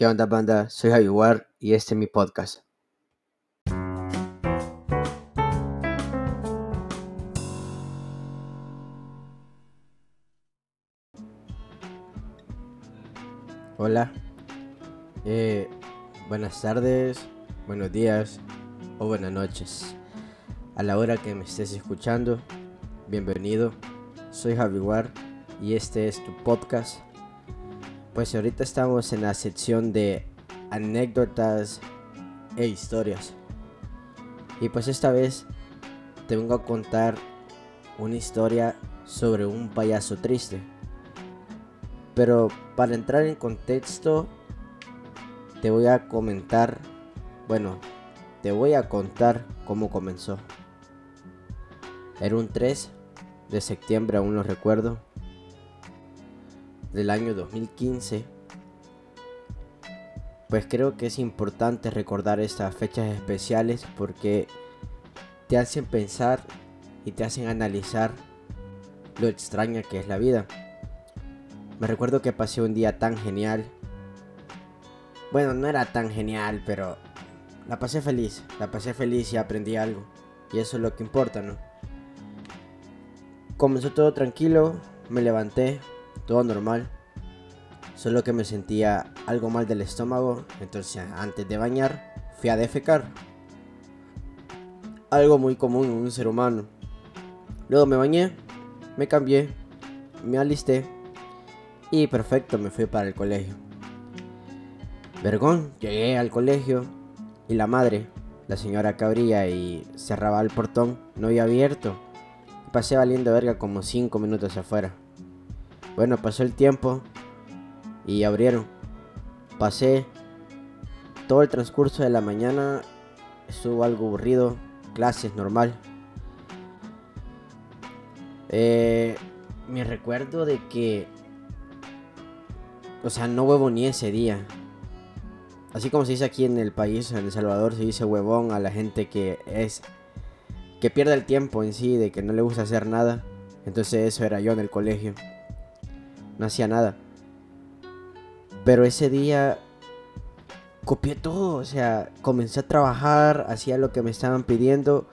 ¿Qué onda banda? Soy Javier y este es mi podcast. Hola, eh, buenas tardes, buenos días o buenas noches. A la hora que me estés escuchando, bienvenido. Soy Javier y este es tu podcast pues ahorita estamos en la sección de anécdotas e historias. Y pues esta vez te vengo a contar una historia sobre un payaso triste. Pero para entrar en contexto, te voy a comentar, bueno, te voy a contar cómo comenzó. Era un 3 de septiembre, aún lo recuerdo, del año 2015, pues creo que es importante recordar estas fechas especiales porque te hacen pensar y te hacen analizar lo extraña que es la vida. Me recuerdo que pasé un día tan genial. Bueno, no era tan genial, pero la pasé feliz. La pasé feliz y aprendí algo. Y eso es lo que importa, ¿no? Comenzó todo tranquilo, me levanté, todo normal. Solo que me sentía algo mal del estómago, entonces antes de bañar fui a defecar. Algo muy común en un ser humano. Luego me bañé, me cambié, me alisté y perfecto me fui para el colegio. Vergón, llegué al colegio y la madre, la señora que y cerraba el portón, no había abierto. Pasé valiendo verga como 5 minutos afuera. Bueno, pasó el tiempo y abrieron. Pasé todo el transcurso de la mañana, estuvo algo aburrido, clases normal. Eh, me recuerdo de que, o sea, no huevo ni ese día. Así como se dice aquí en el país, en El Salvador, se dice huevón a la gente que es, que pierde el tiempo en sí, de que no le gusta hacer nada. Entonces eso era yo en el colegio no hacía nada. Pero ese día copié todo, o sea, comencé a trabajar, hacía lo que me estaban pidiendo.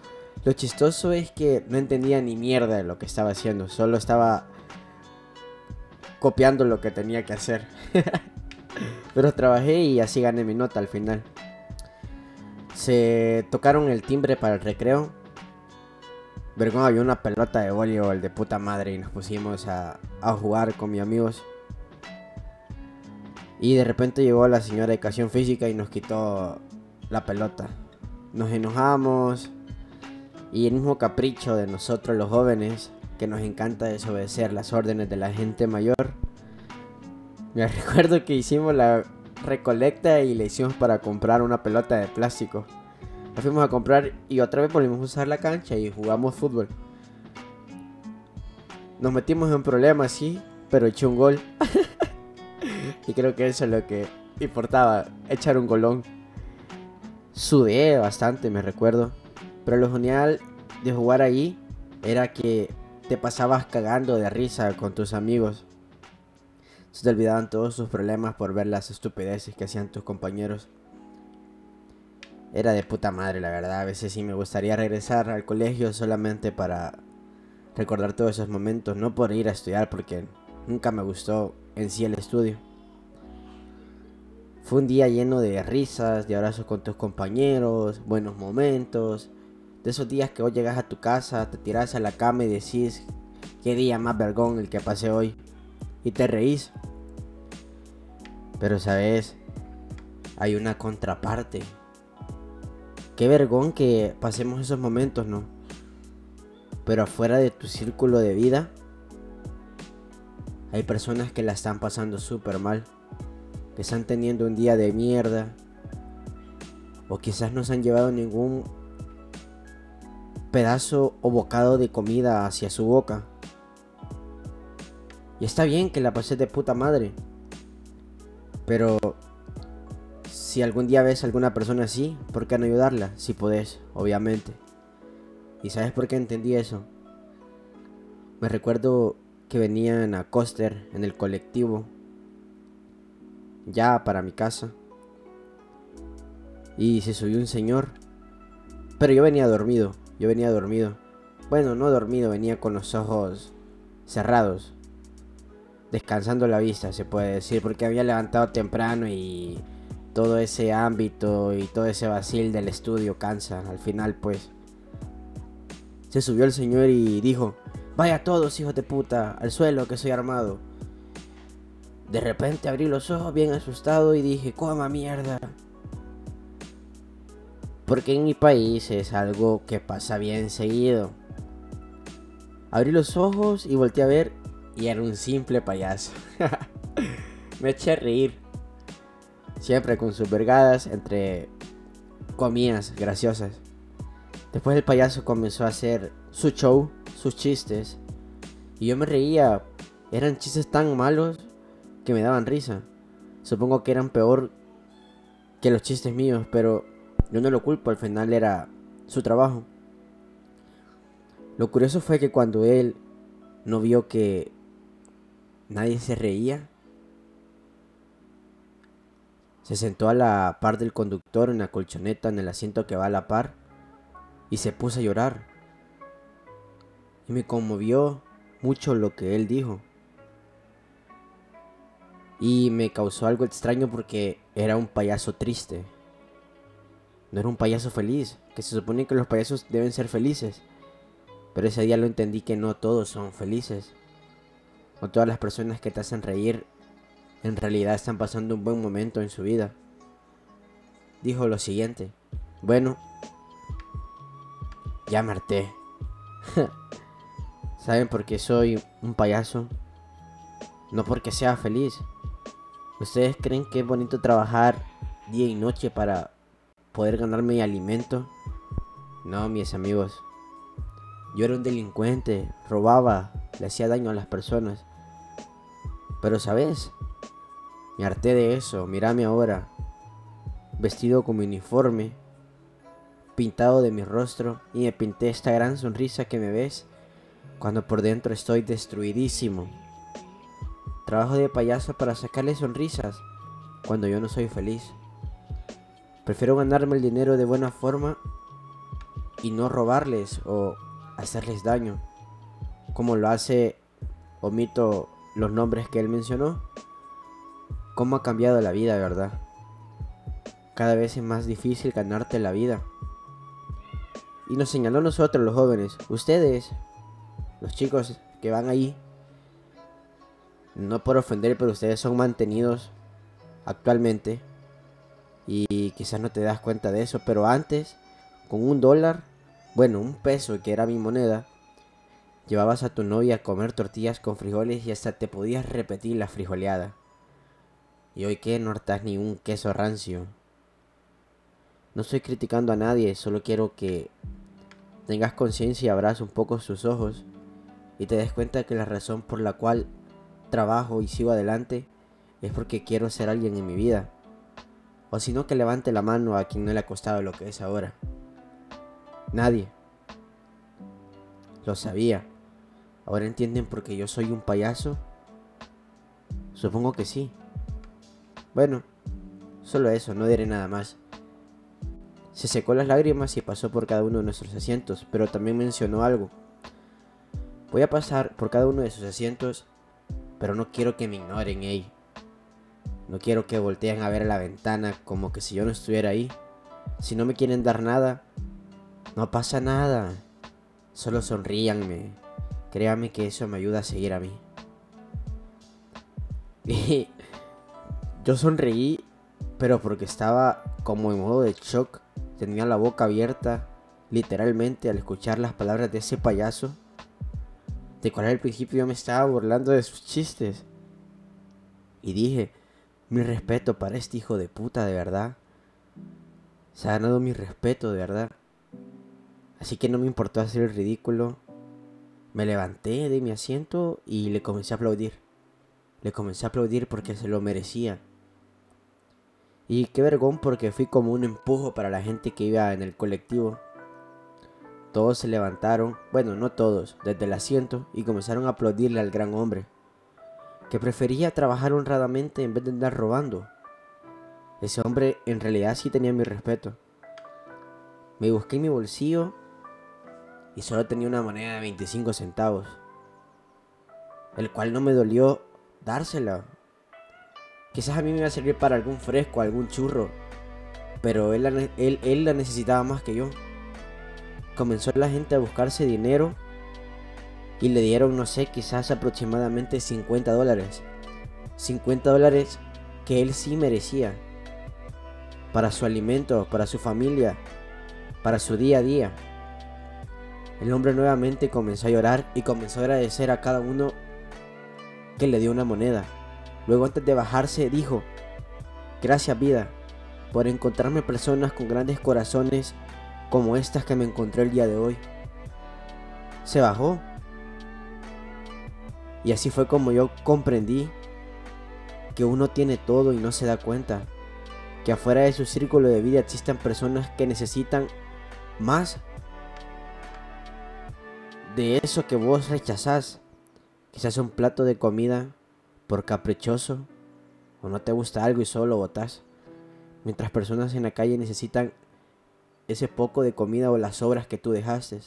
Lo chistoso es que no entendía ni mierda de lo que estaba haciendo, solo estaba copiando lo que tenía que hacer. Pero trabajé y así gané mi nota al final. Se tocaron el timbre para el recreo. Vergón había una pelota de voleibol de puta madre y nos pusimos a, jugar con mis amigos. Y de repente llegó la señora de educación física y nos quitó la pelota. Nos enojamos. Y el mismo capricho de nosotros los jóvenes, que nos encanta desobedecer las órdenes de la gente mayor. Me recuerdo que hicimos la recolecta y le hicimos para comprar una pelota de plástico fuimos a comprar y otra vez volvimos a usar la cancha y jugamos fútbol. Nos metimos en problemas, sí, pero eché un gol. y creo que eso es lo que importaba, echar un golón. Sudé bastante, me recuerdo. Pero lo genial de jugar ahí era que te pasabas cagando de risa con tus amigos. Se te olvidaban todos sus problemas por ver las estupideces que hacían tus compañeros era de puta madre, la verdad. A veces sí me gustaría regresar al colegio solamente para recordar todos esos momentos, no por ir a estudiar, porque nunca me gustó en sí el estudio. Fue un día lleno de risas, de abrazos con tus compañeros, buenos momentos. De esos días que hoy llegas a tu casa, te tiras a la cama y decís, qué día más vergón el que pasé hoy. Y te reís. Pero sabes, hay una contraparte Qué vergón que pasemos esos momentos, ¿no? Pero afuera de tu círculo de vida, hay personas que la están pasando súper mal, que están teniendo un día de mierda, o quizás no se han llevado ningún pedazo o bocado de comida hacia su boca. Y está bien que la pases de puta madre, pero si algún día ves a alguna persona así, ¿por qué no ayudarla? Si podés, obviamente. ¿Y sabes por qué entendí eso? Me recuerdo que venían a Coster en el colectivo ya para mi casa. Y se subió un señor. Pero yo venía dormido, yo venía dormido. Bueno, no dormido, venía con los ojos cerrados. Descansando la vista, se puede decir, porque había levantado temprano y todo ese ámbito y todo ese vacil del estudio cansa. Al final, pues, se subió el señor y dijo, vaya todos, hijos de puta, al suelo que soy armado. De repente abrí los ojos bien asustado y dije, coma mierda. Porque en mi país es algo que pasa bien seguido. Abrí los ojos y volteé a ver y era un simple payaso. Me eché a reír. Siempre con sus vergadas entre comillas graciosas. Después el payaso comenzó a hacer su show, sus chistes. Y yo me reía. Eran chistes tan malos que me daban risa. Supongo que eran peor que los chistes míos, pero yo no lo culpo, al final era su trabajo. Lo curioso fue que cuando él no vio que nadie se reía, se sentó a la par del conductor en la colchoneta en el asiento que va a la par y se puso a llorar. Y me conmovió mucho lo que él dijo. Y me causó algo extraño porque era un payaso triste. No era un payaso feliz, que se supone que los payasos deben ser felices. Pero ese día lo entendí que no todos son felices. No todas las personas que te hacen reír en realidad están pasando un buen momento en su vida. Dijo lo siguiente. Bueno, ya me harté. ¿Saben por qué soy un payaso? No porque sea feliz. ¿Ustedes creen que es bonito trabajar día y noche para poder ganarme alimento? No, mis amigos. Yo era un delincuente, robaba, le hacía daño a las personas. Pero sabes, me harté de eso, mírame ahora, vestido con mi uniforme, pintado de mi rostro y me pinté esta gran sonrisa que me ves cuando por dentro estoy destruidísimo. Trabajo de payaso para sacarle sonrisas cuando yo no soy feliz. Prefiero ganarme el dinero de buena forma y no robarles o hacerles daño, como lo hace, omito los nombres que él mencionó. ¿Cómo ha cambiado la vida, verdad? Cada vez es más difícil ganarte la vida. Y nos señaló nosotros los jóvenes, ustedes, los chicos que van ahí, no por ofender, pero ustedes son mantenidos actualmente. Y quizás no te das cuenta de eso, pero antes, con un dólar, bueno, un peso que era mi moneda, llevabas a tu novia a comer tortillas con frijoles y hasta te podías repetir la frijoleada. Y hoy que no hartas ni un queso rancio. No estoy criticando a nadie, solo quiero que tengas conciencia y abras un poco sus ojos y te des cuenta que la razón por la cual trabajo y sigo adelante es porque quiero ser alguien en mi vida. O si no, que levante la mano a quien no le ha costado lo que es ahora. Nadie. Lo sabía. ¿Ahora entienden por qué yo soy un payaso? Supongo que sí. Bueno, solo eso, no diré nada más. Se secó las lágrimas y pasó por cada uno de nuestros asientos, pero también mencionó algo. Voy a pasar por cada uno de sus asientos, pero no quiero que me ignoren, ey. No quiero que volteen a ver la ventana como que si yo no estuviera ahí. Si no me quieren dar nada, no pasa nada. Solo sonríanme. Créame que eso me ayuda a seguir a mí. yo sonreí, pero porque estaba como en modo de shock Tenía la boca abierta, literalmente, al escuchar las palabras de ese payaso, de cual al principio yo me estaba burlando de sus chistes. Y dije, mi respeto para este hijo de puta, de verdad. Se ha ganado mi respeto, de verdad. Así que no me importó hacer el ridículo. Me levanté de mi asiento y le comencé a aplaudir. Le comencé a aplaudir porque se lo merecía. Y qué vergón porque fui como un empujo para la gente que iba en el colectivo. Todos se levantaron, bueno, no todos, desde el asiento y comenzaron a aplaudirle al gran hombre, que prefería trabajar honradamente en vez de andar robando. Ese hombre en realidad sí tenía mi respeto. Me busqué en mi bolsillo y solo tenía una moneda de 25 centavos, el cual no me dolió dársela. Quizás a mí me iba a servir para algún fresco, algún churro, pero él, él, él la necesitaba más que yo. Comenzó la gente a buscarse dinero y le dieron, no sé, quizás aproximadamente 50 dólares. 50 dólares que él sí merecía para su alimento, para su familia, para su día a día. El hombre nuevamente comenzó a llorar y comenzó a agradecer a cada uno que le dio una moneda. Luego antes de bajarse dijo, gracias vida por encontrarme personas con grandes corazones como estas que me encontré el día de hoy. Se bajó. Y así fue como yo comprendí que uno tiene todo y no se da cuenta. Que afuera de su círculo de vida existen personas que necesitan más de eso que vos rechazás. Quizás un plato de comida por caprichoso o no te gusta algo y solo lo botás. Mientras personas en la calle necesitan ese poco de comida o las sobras que tú dejaste.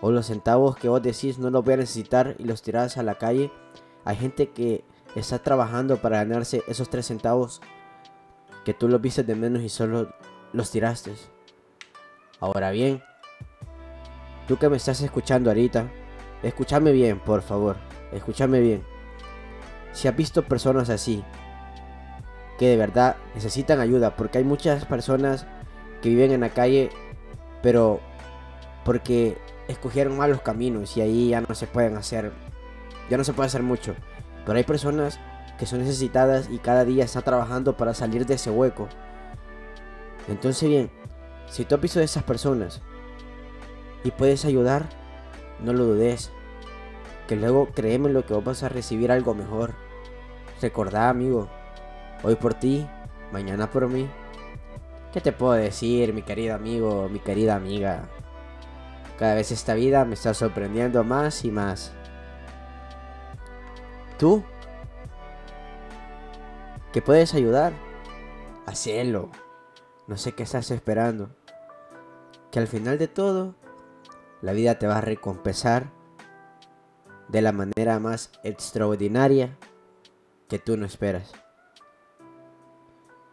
O los centavos que vos decís no los voy a necesitar y los tirás a la calle. Hay gente que está trabajando para ganarse esos tres centavos que tú los viste de menos y solo los tiraste. Ahora bien, tú que me estás escuchando ahorita, escúchame bien, por favor, escúchame bien. Si has visto personas así, que de verdad necesitan ayuda, porque hay muchas personas que viven en la calle, pero porque escogieron malos caminos y ahí ya no se pueden hacer, ya no se puede hacer mucho. Pero hay personas que son necesitadas y cada día están trabajando para salir de ese hueco. Entonces bien, si tú has de esas personas y puedes ayudar, no lo dudes. Que luego créeme lo que vos vas a recibir algo mejor. Recordá, amigo, hoy por ti, mañana por mí. ¿Qué te puedo decir, mi querido amigo, mi querida amiga? Cada vez esta vida me está sorprendiendo más y más. ¿Tú? ¿Que puedes ayudar? Hacelo. No sé qué estás esperando. Que al final de todo, la vida te va a recompensar de la manera más extraordinaria que tú no esperas.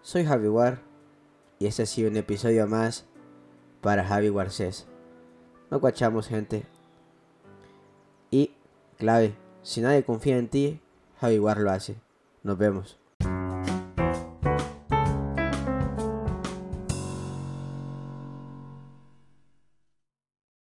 Soy Javi War y este ha sido un episodio más para Javi Warcés. No guachamos gente. Y clave, si nadie confía en ti, Javi War lo hace. Nos vemos.